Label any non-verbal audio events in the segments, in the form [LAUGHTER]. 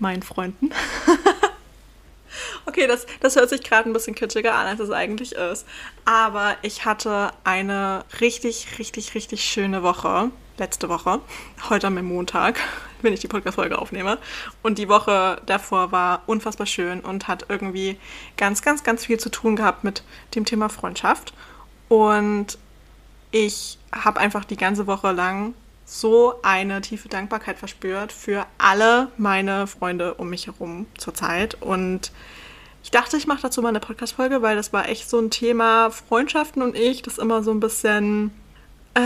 meinen Freunden. [LAUGHS] okay, das, das hört sich gerade ein bisschen kitschiger an, als es eigentlich ist. Aber ich hatte eine richtig, richtig, richtig schöne Woche. Letzte Woche. Heute am Montag, [LAUGHS] wenn ich die Podcast-Folge aufnehme. Und die Woche davor war unfassbar schön und hat irgendwie ganz, ganz, ganz viel zu tun gehabt mit dem Thema Freundschaft. Und ich habe einfach die ganze Woche lang so eine tiefe Dankbarkeit verspürt für alle meine Freunde um mich herum zurzeit. Und ich dachte, ich mache dazu mal eine Podcast-Folge, weil das war echt so ein Thema Freundschaften und ich, das immer so ein bisschen. Äh,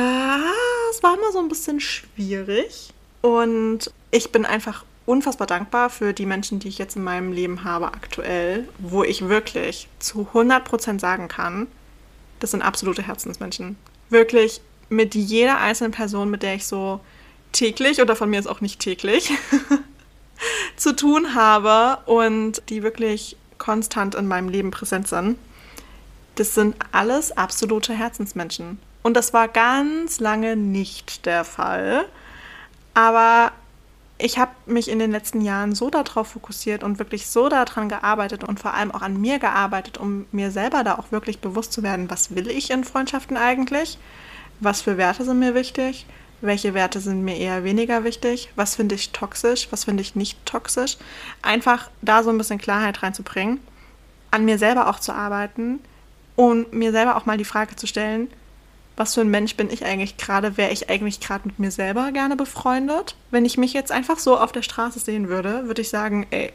es war immer so ein bisschen schwierig. Und ich bin einfach unfassbar dankbar für die Menschen, die ich jetzt in meinem Leben habe aktuell, wo ich wirklich zu 100% sagen kann, das sind absolute Herzensmenschen. Wirklich mit jeder einzelnen Person, mit der ich so täglich oder von mir ist auch nicht täglich [LAUGHS] zu tun habe und die wirklich konstant in meinem Leben präsent sind. Das sind alles absolute Herzensmenschen. Und das war ganz lange nicht der Fall. Aber ich habe mich in den letzten Jahren so darauf fokussiert und wirklich so daran gearbeitet und vor allem auch an mir gearbeitet, um mir selber da auch wirklich bewusst zu werden, was will ich in Freundschaften eigentlich? Was für Werte sind mir wichtig, welche Werte sind mir eher weniger wichtig, was finde ich toxisch, was finde ich nicht toxisch. Einfach da so ein bisschen Klarheit reinzubringen, an mir selber auch zu arbeiten und mir selber auch mal die Frage zu stellen, was für ein Mensch bin ich eigentlich gerade? Wäre ich eigentlich gerade mit mir selber gerne befreundet? Wenn ich mich jetzt einfach so auf der Straße sehen würde, würde ich sagen, ey,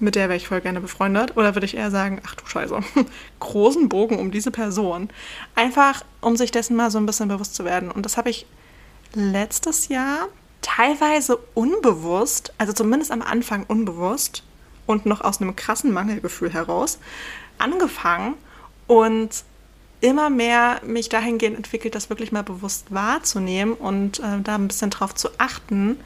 mit der wäre ich voll gerne befreundet. Oder würde ich eher sagen, ach du Scheiße, [LAUGHS] großen Bogen um diese Person. Einfach, um sich dessen mal so ein bisschen bewusst zu werden. Und das habe ich letztes Jahr teilweise unbewusst, also zumindest am Anfang unbewusst und noch aus einem krassen Mangelgefühl heraus, angefangen und immer mehr mich dahingehend entwickelt, das wirklich mal bewusst wahrzunehmen und äh, da ein bisschen drauf zu achten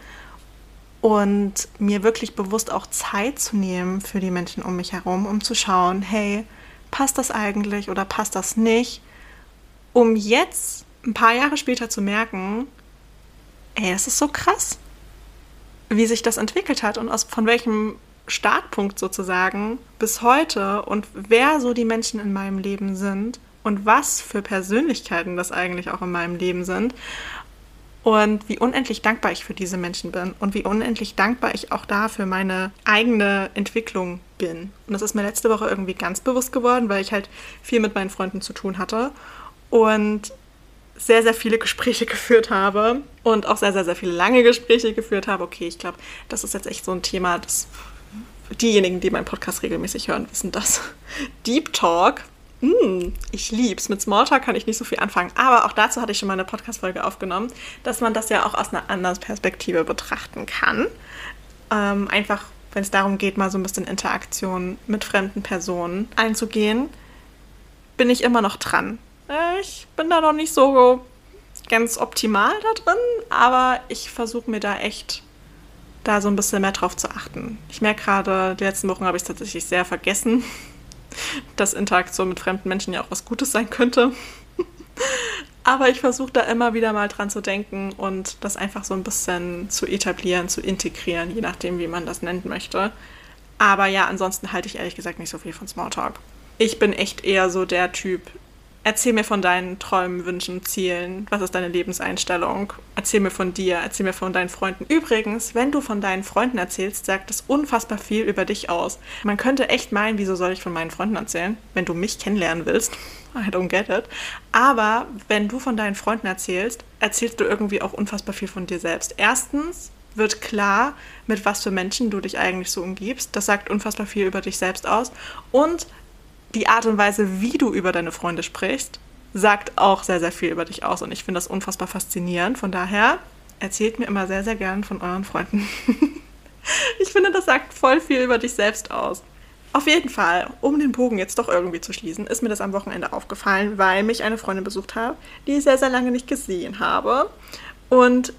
und mir wirklich bewusst auch Zeit zu nehmen für die Menschen um mich herum, um zu schauen, hey, passt das eigentlich oder passt das nicht, um jetzt ein paar Jahre später zu merken, ey, es ist so krass, wie sich das entwickelt hat und aus, von welchem Startpunkt sozusagen bis heute und wer so die Menschen in meinem Leben sind und was für Persönlichkeiten das eigentlich auch in meinem Leben sind und wie unendlich dankbar ich für diese Menschen bin und wie unendlich dankbar ich auch da für meine eigene Entwicklung bin. Und das ist mir letzte Woche irgendwie ganz bewusst geworden, weil ich halt viel mit meinen Freunden zu tun hatte und sehr, sehr viele Gespräche [LAUGHS] geführt habe und auch sehr, sehr, sehr viele lange Gespräche geführt habe. Okay, ich glaube, das ist jetzt echt so ein Thema, das diejenigen, die meinen Podcast regelmäßig hören, wissen das. [LAUGHS] Deep Talk Mm, ich lieb's. Mit Smalltalk kann ich nicht so viel anfangen. Aber auch dazu hatte ich schon mal eine Podcast-Folge aufgenommen, dass man das ja auch aus einer anderen Perspektive betrachten kann. Ähm, einfach, wenn es darum geht, mal so ein bisschen Interaktion mit fremden Personen einzugehen, bin ich immer noch dran. Äh, ich bin da noch nicht so ganz optimal da drin, aber ich versuche mir da echt da so ein bisschen mehr drauf zu achten. Ich merke gerade, die letzten Wochen habe ich es tatsächlich sehr vergessen dass Interaktion mit fremden Menschen ja auch was Gutes sein könnte. Aber ich versuche da immer wieder mal dran zu denken und das einfach so ein bisschen zu etablieren, zu integrieren, je nachdem, wie man das nennen möchte. Aber ja, ansonsten halte ich ehrlich gesagt nicht so viel von Smalltalk. Ich bin echt eher so der Typ, Erzähl mir von deinen Träumen, Wünschen, Zielen. Was ist deine Lebenseinstellung? Erzähl mir von dir, erzähl mir von deinen Freunden. Übrigens, wenn du von deinen Freunden erzählst, sagt das unfassbar viel über dich aus. Man könnte echt meinen, wieso soll ich von meinen Freunden erzählen, wenn du mich kennenlernen willst. [LAUGHS] I don't get it. Aber wenn du von deinen Freunden erzählst, erzählst du irgendwie auch unfassbar viel von dir selbst. Erstens wird klar, mit was für Menschen du dich eigentlich so umgibst. Das sagt unfassbar viel über dich selbst aus. Und die Art und Weise, wie du über deine Freunde sprichst, sagt auch sehr, sehr viel über dich aus. Und ich finde das unfassbar faszinierend. Von daher erzählt mir immer sehr, sehr gern von euren Freunden. [LAUGHS] ich finde, das sagt voll viel über dich selbst aus. Auf jeden Fall, um den Bogen jetzt doch irgendwie zu schließen, ist mir das am Wochenende aufgefallen, weil mich eine Freundin besucht hat, die ich sehr, sehr lange nicht gesehen habe. Und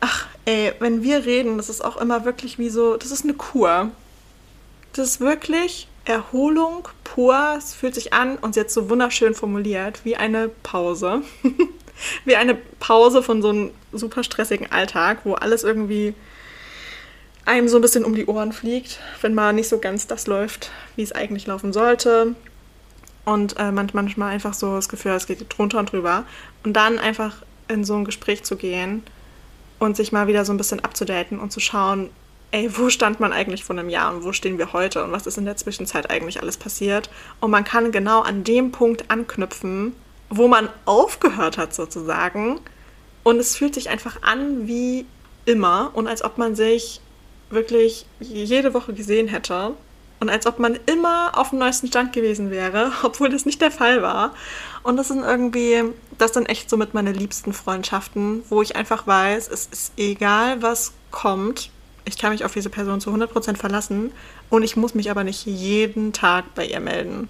ach, ey, wenn wir reden, das ist auch immer wirklich wie so, das ist eine Kur. Das ist wirklich Erholung pur. Es fühlt sich an und hat so wunderschön formuliert, wie eine Pause. [LAUGHS] wie eine Pause von so einem super stressigen Alltag, wo alles irgendwie einem so ein bisschen um die Ohren fliegt, wenn mal nicht so ganz das läuft, wie es eigentlich laufen sollte. Und äh, manchmal einfach so das Gefühl, es geht drunter und drüber. Und dann einfach in so ein Gespräch zu gehen und sich mal wieder so ein bisschen abzudaten und zu schauen, ey, wo stand man eigentlich vor einem Jahr und wo stehen wir heute und was ist in der Zwischenzeit eigentlich alles passiert. Und man kann genau an dem Punkt anknüpfen, wo man aufgehört hat sozusagen. Und es fühlt sich einfach an wie immer und als ob man sich wirklich jede Woche gesehen hätte und als ob man immer auf dem neuesten Stand gewesen wäre, [LAUGHS] obwohl das nicht der Fall war. Und das sind irgendwie, das sind echt so mit meine liebsten Freundschaften, wo ich einfach weiß, es ist egal, was kommt, ich kann mich auf diese Person zu 100% verlassen und ich muss mich aber nicht jeden Tag bei ihr melden.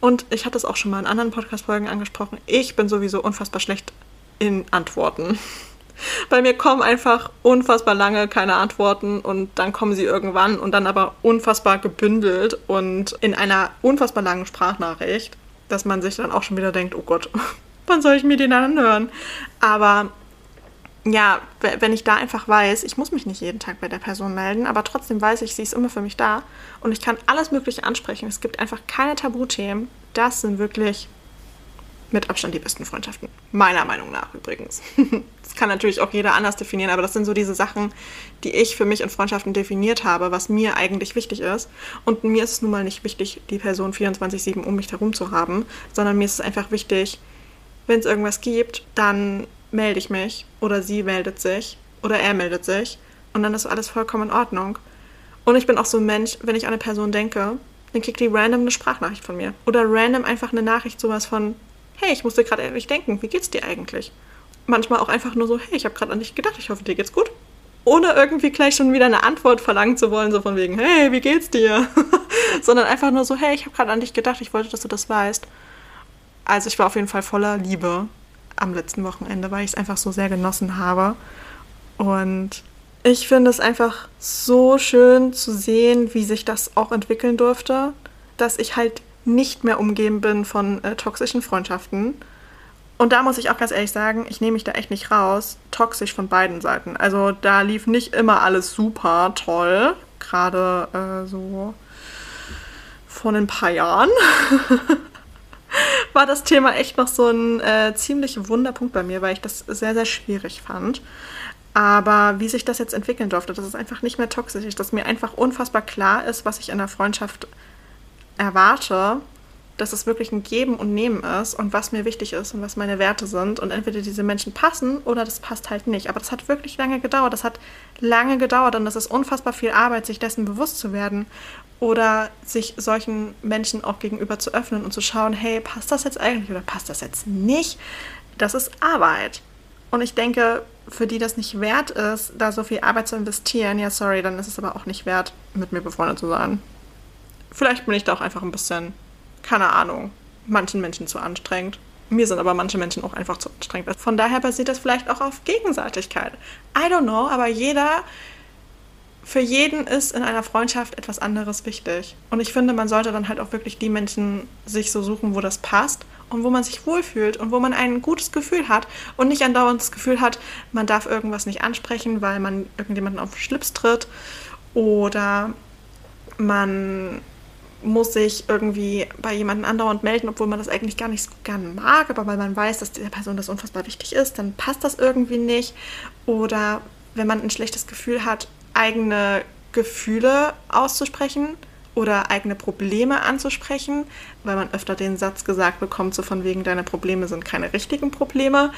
Und ich hatte es auch schon mal in anderen Podcast-Folgen angesprochen, ich bin sowieso unfassbar schlecht in Antworten. [LAUGHS] Bei mir kommen einfach unfassbar lange keine Antworten und dann kommen sie irgendwann und dann aber unfassbar gebündelt und in einer unfassbar langen Sprachnachricht, dass man sich dann auch schon wieder denkt, oh Gott, [LAUGHS] wann soll ich mir den anhören? Aber ja, wenn ich da einfach weiß, ich muss mich nicht jeden Tag bei der Person melden, aber trotzdem weiß ich, sie ist immer für mich da und ich kann alles Mögliche ansprechen. Es gibt einfach keine Tabuthemen. Das sind wirklich mit Abstand die besten Freundschaften. Meiner Meinung nach übrigens. [LAUGHS] Das kann natürlich auch jeder anders definieren, aber das sind so diese Sachen, die ich für mich in Freundschaften definiert habe, was mir eigentlich wichtig ist. Und mir ist es nun mal nicht wichtig, die Person 24-7 um mich herum zu haben, sondern mir ist es einfach wichtig, wenn es irgendwas gibt, dann melde ich mich oder sie meldet sich oder er meldet sich und dann ist alles vollkommen in Ordnung. Und ich bin auch so ein Mensch, wenn ich an eine Person denke, dann kriegt die random eine Sprachnachricht von mir. Oder random einfach eine Nachricht, sowas von, hey, ich musste gerade ehrlich denken, wie geht's dir eigentlich? Manchmal auch einfach nur so, hey, ich habe gerade an dich gedacht, ich hoffe, dir geht's gut. Ohne irgendwie gleich schon wieder eine Antwort verlangen zu wollen, so von wegen, hey, wie geht's dir? [LAUGHS] Sondern einfach nur so, hey, ich habe gerade an dich gedacht, ich wollte, dass du das weißt. Also ich war auf jeden Fall voller Liebe am letzten Wochenende, weil ich es einfach so sehr genossen habe. Und ich finde es einfach so schön zu sehen, wie sich das auch entwickeln durfte, dass ich halt nicht mehr umgeben bin von äh, toxischen Freundschaften. Und da muss ich auch ganz ehrlich sagen, ich nehme mich da echt nicht raus. Toxisch von beiden Seiten. Also da lief nicht immer alles super toll. Gerade äh, so vor ein paar Jahren. [LAUGHS] [LAUGHS] war das Thema echt noch so ein äh, ziemlich Wunderpunkt bei mir, weil ich das sehr, sehr schwierig fand. Aber wie sich das jetzt entwickeln durfte, dass es einfach nicht mehr toxisch ist, dass mir einfach unfassbar klar ist, was ich in der Freundschaft erwarte, dass es wirklich ein Geben und Nehmen ist und was mir wichtig ist und was meine Werte sind. Und entweder diese Menschen passen oder das passt halt nicht. Aber das hat wirklich lange gedauert. Das hat lange gedauert und das ist unfassbar viel Arbeit, sich dessen bewusst zu werden oder sich solchen Menschen auch gegenüber zu öffnen und zu schauen, hey, passt das jetzt eigentlich oder passt das jetzt nicht? Das ist Arbeit. Und ich denke, für die das nicht wert ist, da so viel Arbeit zu investieren, ja, sorry, dann ist es aber auch nicht wert, mit mir befreundet zu sein. Vielleicht bin ich da auch einfach ein bisschen, keine Ahnung, manchen Menschen zu anstrengend. Mir sind aber manche Menschen auch einfach zu anstrengend. Von daher basiert das vielleicht auch auf Gegenseitigkeit. I don't know, aber jeder für jeden ist in einer Freundschaft etwas anderes wichtig. Und ich finde, man sollte dann halt auch wirklich die Menschen sich so suchen, wo das passt und wo man sich wohlfühlt und wo man ein gutes Gefühl hat und nicht andauernd das Gefühl hat, man darf irgendwas nicht ansprechen, weil man irgendjemanden auf den Schlips tritt oder man muss sich irgendwie bei jemandem andauernd melden, obwohl man das eigentlich gar nicht so gern mag, aber weil man weiß, dass der Person das unfassbar wichtig ist, dann passt das irgendwie nicht. Oder wenn man ein schlechtes Gefühl hat, eigene Gefühle auszusprechen oder eigene Probleme anzusprechen, weil man öfter den Satz gesagt bekommt, so von wegen, deine Probleme sind keine richtigen Probleme.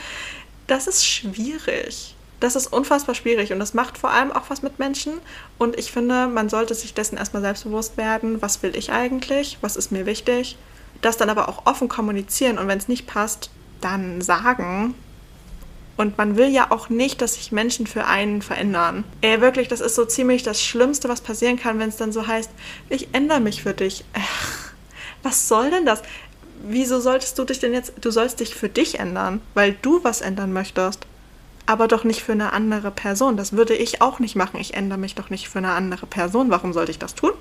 Das ist schwierig. Das ist unfassbar schwierig und das macht vor allem auch was mit Menschen. Und ich finde, man sollte sich dessen erstmal selbstbewusst werden. Was will ich eigentlich? Was ist mir wichtig? Das dann aber auch offen kommunizieren und wenn es nicht passt, dann sagen, und man will ja auch nicht, dass sich Menschen für einen verändern. Ey, wirklich, das ist so ziemlich das Schlimmste, was passieren kann, wenn es dann so heißt, ich ändere mich für dich. Ach, was soll denn das? Wieso solltest du dich denn jetzt, du sollst dich für dich ändern, weil du was ändern möchtest. Aber doch nicht für eine andere Person. Das würde ich auch nicht machen. Ich ändere mich doch nicht für eine andere Person. Warum sollte ich das tun?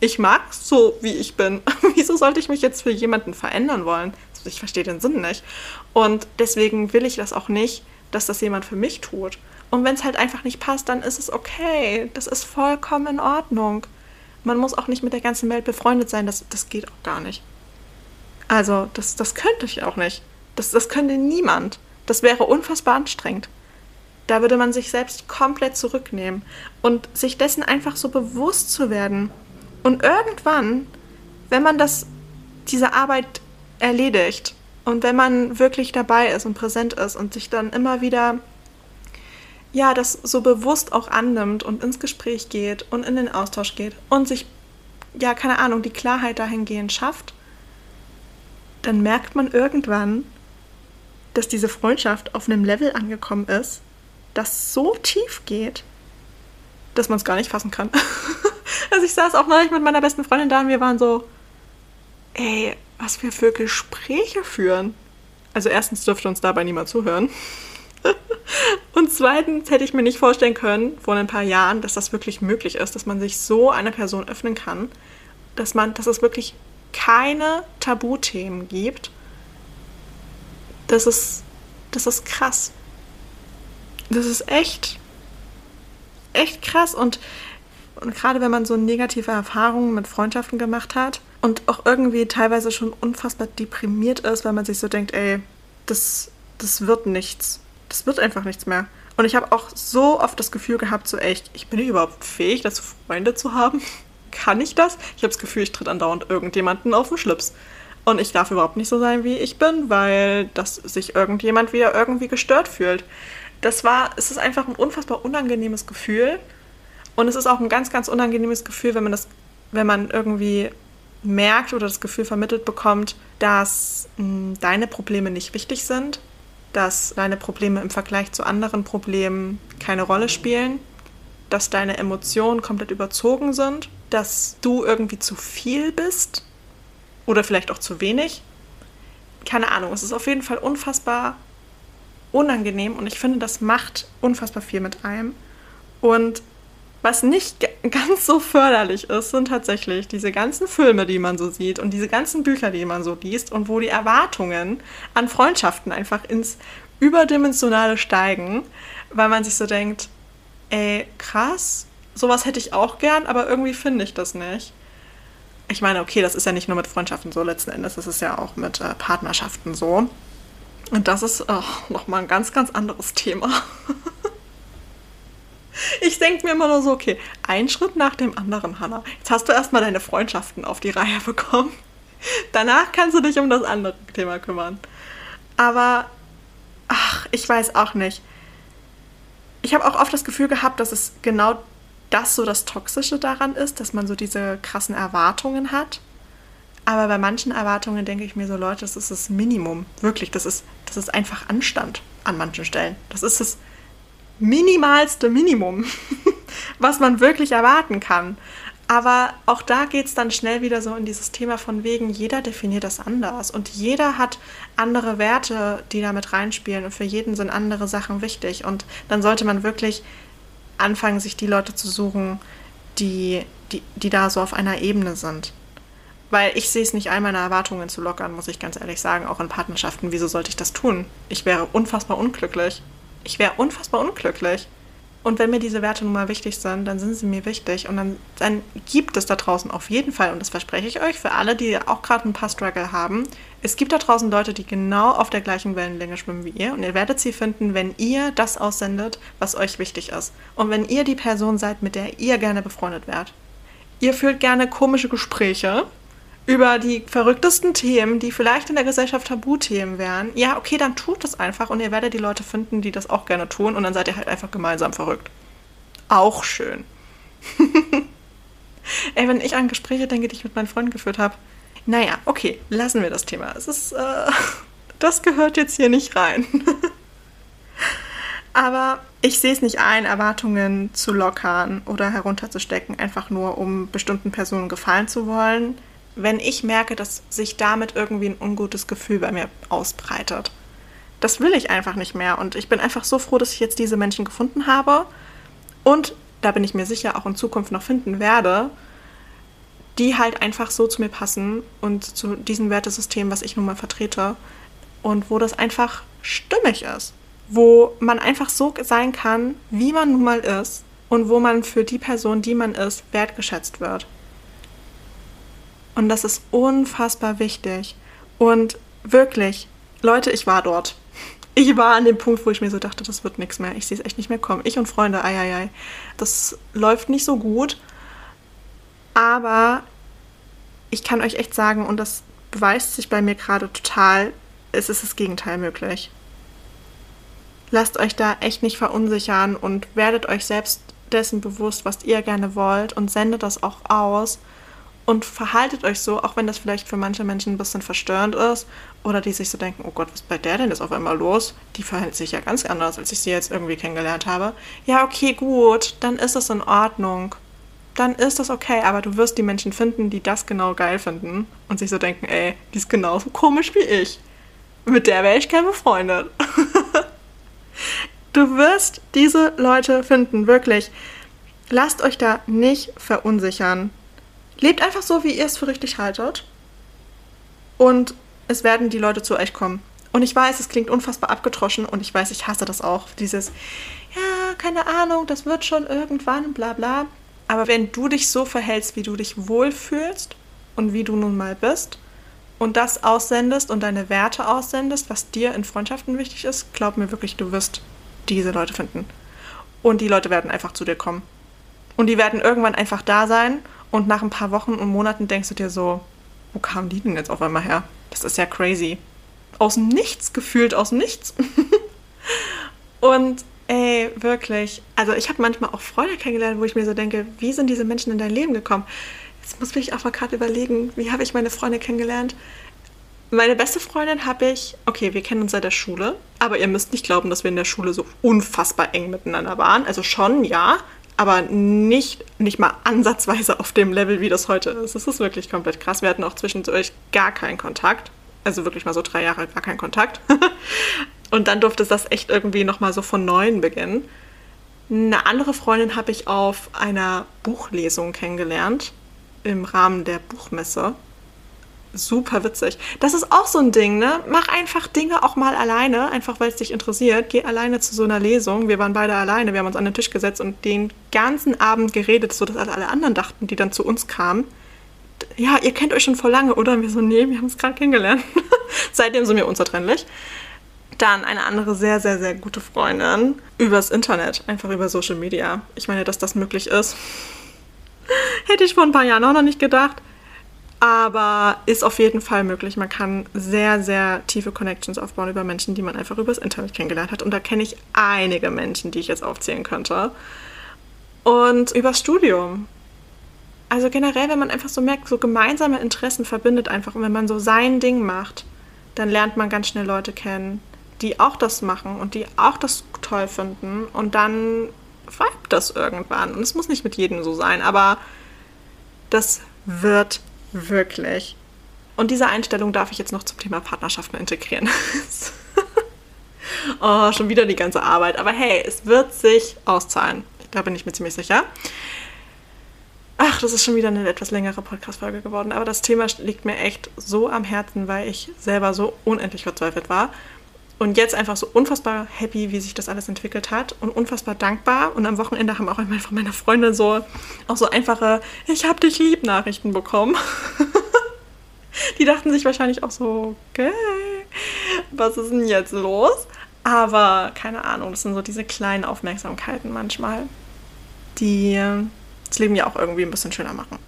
Ich mag so, wie ich bin. [LAUGHS] Wieso sollte ich mich jetzt für jemanden verändern wollen? Ich verstehe den Sinn nicht. Und deswegen will ich das auch nicht, dass das jemand für mich tut. Und wenn es halt einfach nicht passt, dann ist es okay. Das ist vollkommen in Ordnung. Man muss auch nicht mit der ganzen Welt befreundet sein. Das, das geht auch gar nicht. Also, das, das könnte ich auch nicht. Das, das könnte niemand. Das wäre unfassbar anstrengend. Da würde man sich selbst komplett zurücknehmen. Und sich dessen einfach so bewusst zu werden. Und irgendwann, wenn man das, diese Arbeit erledigt. Und wenn man wirklich dabei ist und präsent ist und sich dann immer wieder ja, das so bewusst auch annimmt und ins Gespräch geht und in den Austausch geht und sich, ja, keine Ahnung, die Klarheit dahingehend schafft, dann merkt man irgendwann, dass diese Freundschaft auf einem Level angekommen ist, das so tief geht, dass man es gar nicht fassen kann. [LAUGHS] also ich saß auch neulich mit meiner besten Freundin da und wir waren so, ey, was wir für Gespräche führen. Also erstens dürfte uns dabei niemand zuhören. [LAUGHS] Und zweitens hätte ich mir nicht vorstellen können, vor ein paar Jahren, dass das wirklich möglich ist, dass man sich so einer Person öffnen kann, dass man, dass es wirklich keine Tabuthemen gibt. Das ist, das ist krass. Das ist echt, echt krass. Und, und gerade wenn man so negative Erfahrungen mit Freundschaften gemacht hat, und auch irgendwie teilweise schon unfassbar deprimiert ist, weil man sich so denkt, ey, das, das wird nichts. Das wird einfach nichts mehr. Und ich habe auch so oft das Gefühl gehabt, so echt, ich bin überhaupt fähig, dazu Freunde zu haben. [LAUGHS] Kann ich das? Ich habe das Gefühl, ich tritt andauernd irgendjemanden auf den Schlips. Und ich darf überhaupt nicht so sein, wie ich bin, weil das sich irgendjemand wieder irgendwie gestört fühlt. Das war, es ist einfach ein unfassbar unangenehmes Gefühl. Und es ist auch ein ganz, ganz unangenehmes Gefühl, wenn man das, wenn man irgendwie merkt oder das Gefühl vermittelt bekommt, dass mh, hm, deine Probleme nicht wichtig sind, dass deine Probleme im Vergleich zu anderen Problemen keine Rolle spielen, dass deine Emotionen komplett überzogen sind, dass du irgendwie zu viel bist oder vielleicht auch zu wenig. Keine Ahnung, es ist auf jeden Fall unfassbar unangenehm und ich finde, das macht unfassbar viel mit einem. Und was nicht ganz so förderlich ist, sind tatsächlich diese ganzen Filme, die man so sieht und diese ganzen Bücher, die man so liest und wo die Erwartungen an Freundschaften einfach ins Überdimensionale steigen, weil man sich so denkt, ey, krass, sowas hätte ich auch gern, aber irgendwie finde ich das nicht. Ich meine, okay, das ist ja nicht nur mit Freundschaften so letzten Endes, das ist ja auch mit äh, Partnerschaften so. Und das ist oh, nochmal ein ganz, ganz anderes Thema. [LAUGHS] Ich denke mir immer nur so, okay, ein Schritt nach dem anderen, Hannah. Jetzt hast du erstmal deine Freundschaften auf die Reihe bekommen. Danach kannst du dich um das andere Thema kümmern. Aber, ach, ich weiß auch nicht. Ich habe auch oft das Gefühl gehabt, dass es genau das so das Toxische daran ist, dass man so diese krassen Erwartungen hat. Aber bei manchen Erwartungen denke ich mir so, Leute, das ist das Minimum. Wirklich, das ist, das ist einfach Anstand an manchen Stellen. Das ist das minimalste Minimum, [LAUGHS] was man wirklich erwarten kann. Aber auch da geht es dann schnell wieder so in dieses Thema von wegen, jeder definiert das anders und jeder hat andere Werte, die damit reinspielen und für jeden sind andere Sachen wichtig. Und dann sollte man wirklich anfangen, sich die Leute zu suchen, die, die, die da so auf einer Ebene sind. Weil ich sehe es nicht ein, meine Erwartungen zu lockern, muss ich ganz ehrlich sagen, auch in Partnerschaften. Wieso sollte ich das tun? Ich wäre unfassbar unglücklich ich wäre unfassbar unglücklich. Und wenn mir diese Werte nun mal wichtig sind, dann sind sie mir wichtig. Und dann, dann gibt es da draußen auf jeden Fall, und das verspreche ich euch, für alle, die auch gerade ein paar Struggle haben, es gibt da draußen Leute, die genau auf der gleichen Wellenlänge schwimmen wie ihr. Und ihr werdet sie finden, wenn ihr das aussendet, was euch wichtig ist. Und wenn ihr die Person seid, mit der ihr gerne befreundet werdet. Ihr führt gerne komische Gespräche über die verrücktesten Themen, die vielleicht in der Gesellschaft Tabuthemen wären. Ja, okay, dann tut das einfach und ihr werdet die Leute finden, die das auch gerne tun und dann seid ihr halt einfach gemeinsam verrückt. Auch schön. [LAUGHS] Ey, wenn ich an Gespräche denke, die ich mit meinen Freunden geführt habe, naja, okay, lassen wir das Thema. Es ist, äh, [LAUGHS] das gehört jetzt hier nicht rein. [LAUGHS] Aber ich sehe es nicht ein, Erwartungen zu lockern oder herunterzustecken, einfach nur um bestimmten Personen gefallen zu wollen wenn ich merke, dass sich damit irgendwie ein ungutes Gefühl bei mir ausbreitet. Das will ich einfach nicht mehr und ich bin einfach so froh, dass ich jetzt diese Menschen gefunden habe und da bin ich mir sicher auch in Zukunft noch finden werde, die halt einfach so zu mir passen und zu diesem Wertesystem, was ich nun mal vertrete und wo das einfach stimmig ist, wo man einfach so sein kann, wie man nun mal ist und wo man für die Person, die man ist, wertgeschätzt wird. Und das ist unfassbar wichtig. Und wirklich, Leute, ich war dort. Ich war an dem Punkt, wo ich mir so dachte, das wird nichts mehr. Ich sehe es echt nicht mehr kommen. Ich und Freunde, ei, ei, ei. Das läuft nicht so gut. Aber ich kann euch echt sagen, und das beweist sich bei mir gerade total, es ist das Gegenteil möglich. Lasst euch da echt nicht verunsichern und werdet euch selbst dessen bewusst, was ihr gerne wollt und sendet das auch aus und verhaltet euch so, auch wenn das vielleicht für manche Menschen ein bisschen verstörend ist oder die sich so denken, oh Gott, was bei der denn ist auf einmal los? Die verhält sich ja ganz anders, als ich sie jetzt irgendwie kennengelernt habe. Ja, okay, gut, dann ist das in Ordnung. Dann ist das okay, aber du wirst die Menschen finden, die das genau geil finden und sich so denken, ey, die ist genauso komisch wie ich. Mit der wäre ich gerne befreundet. [LAUGHS] du wirst diese Leute finden, wirklich. Lasst euch da nicht verunsichern. Lebt einfach so, wie ihr es für richtig haltet. Und es werden die Leute zu euch kommen. Und ich weiß, es klingt unfassbar abgetroschen und ich weiß, ich hasse das auch. Dieses, ja, keine Ahnung, das wird schon irgendwann, bla bla. Aber wenn du dich so verhältst, wie du dich wohlfühlst und wie du nun mal bist und das aussendest und deine Werte aussendest, was dir in Freundschaften wichtig ist, glaub mir wirklich, du wirst diese Leute finden. Und die Leute werden einfach zu dir kommen. Und die werden irgendwann einfach da sein und nach ein paar Wochen und Monaten denkst du dir so, wo kamen die denn jetzt auf einmal her? Das ist ja crazy. Aus dem Nichts gefühlt, aus dem Nichts. [LAUGHS] und ey, wirklich. Also ich habe manchmal auch Freunde kennengelernt, wo ich mir so denke, wie sind diese Menschen in dein Leben gekommen? Jetzt muss ich auch mal gerade überlegen, wie habe ich meine Freunde kennengelernt? Meine beste Freundin habe ich, okay, wir kennen uns seit der Schule, aber ihr müsst nicht glauben, dass wir in der Schule so unfassbar eng miteinander waren. Also schon, ja, aber nicht, nicht mal ansatzweise auf dem Level, wie das heute ist. Das ist wirklich komplett krass. Wir hatten auch zwischendurch gar keinen Kontakt. Also wirklich mal so drei Jahre gar keinen Kontakt. [LAUGHS] Und dann durfte das echt irgendwie nochmal so von neuem beginnen. Eine andere Freundin habe ich auf einer Buchlesung kennengelernt im Rahmen der Buchmesse super witzig. Das ist auch so ein Ding, ne? Mach einfach Dinge auch mal alleine, einfach weil es dich interessiert. Geh alleine zu so einer Lesung. Wir waren beide alleine, wir haben uns an den Tisch gesetzt und den ganzen Abend geredet, sodass alle anderen dachten, die dann zu uns kamen. Ja, ihr kennt euch schon vor lange, oder? Und wir so, nee, wir haben uns gerade kennengelernt. [LAUGHS] Seitdem sind wir unzertrennlich. Dann eine andere sehr, sehr, sehr gute Freundin übers Internet, einfach über Social Media. Ich meine, dass das möglich ist. [LAUGHS] Hätte ich vor ein paar Jahren auch noch nicht gedacht. Aber ist auf jeden Fall möglich. Man kann sehr, sehr tiefe Connections aufbauen über Menschen, die man einfach übers Internet kennengelernt hat. Und da kenne ich einige Menschen, die ich jetzt aufzählen könnte. Und übers Studium. Also generell, wenn man einfach so merkt, so gemeinsame Interessen verbindet einfach. Und wenn man so sein Ding macht, dann lernt man ganz schnell Leute kennen, die auch das machen und die auch das toll finden. Und dann vibet das irgendwann. Und es muss nicht mit jedem so sein, aber das wird Wirklich. Und diese Einstellung darf ich jetzt noch zum Thema Partnerschaften integrieren. [LAUGHS] oh, schon wieder die ganze Arbeit. Aber hey, es wird sich auszahlen. Da bin ich mir ziemlich sicher. Ach, das ist schon wieder eine etwas längere Podcast-Folge geworden. Aber das Thema liegt mir echt so am Herzen, weil ich selber so unendlich verzweifelt war. Und jetzt einfach so unfassbar happy, wie sich das alles entwickelt hat und unfassbar dankbar. Und am Wochenende haben auch einfach meine Freunde so auch so einfache Ich hab dich lieb Nachrichten bekommen. [LAUGHS] Die dachten sich wahrscheinlich auch so, okay, was ist denn jetzt los? Aber keine Ahnung, das sind so diese kleinen Aufmerksamkeiten manchmal, die das Leben ja auch irgendwie ein bisschen schöner machen.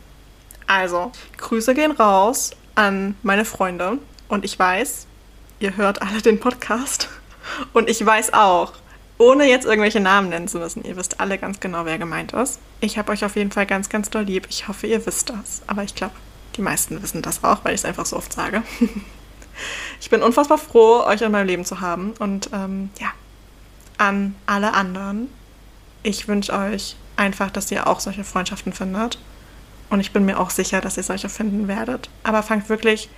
Also, Grüße gehen raus an meine Freunde. Und ich weiß, ihr hört alle den Podcast. Und ich weiß auch, ohne jetzt irgendwelche Namen nennen zu müssen, ihr wisst alle ganz genau, wer gemeint ist. Ich habe euch auf jeden Fall ganz, ganz doll lieb. Ich hoffe, ihr wisst das. Aber ich glaube, die meisten wissen das auch, weil ich es einfach so oft sage. [LAUGHS] ich bin unfassbar froh, euch in meinem Leben zu haben. Und ähm, ja, an alle anderen, ich wünsche euch einfach, dass ihr auch solche Freundschaften findet. Und ich bin mir auch sicher, dass ihr solche finden werdet. Aber fangt wirklich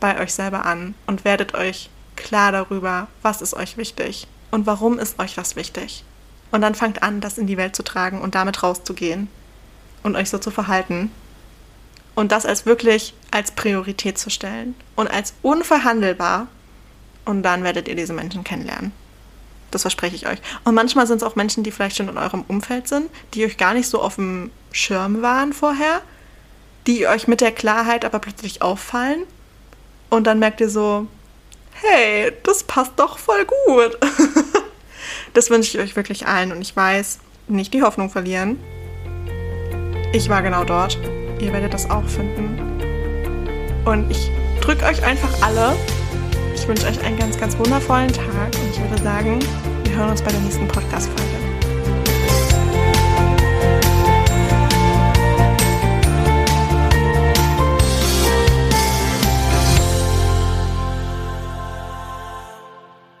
bei euch selber an und werdet euch klar darüber, was ist euch wichtig und warum ist euch was wichtig. Und dann fangt an, das in die Welt zu tragen und damit rauszugehen und euch so zu verhalten. Und das als wirklich als Priorität zu stellen und als unverhandelbar. Und dann werdet ihr diese Menschen kennenlernen. Das verspreche ich euch. Und manchmal sind es auch Menschen, die vielleicht schon in eurem Umfeld sind, die euch gar nicht so auf dem Schirm waren vorher, die euch mit der Klarheit aber plötzlich auffallen und dann merkt ihr so, hey, das passt doch voll gut. [LAUGHS] das wünsche ich euch wirklich allen und ich weiß, nicht die Hoffnung verlieren. Ich war genau dort. Ihr werdet das auch finden. Und ich drücke euch einfach alle. Ich wünsche euch einen ganz, ganz wundervollen Tag und ich würde sagen, wir hören uns bei der nächsten Podcast-Folge.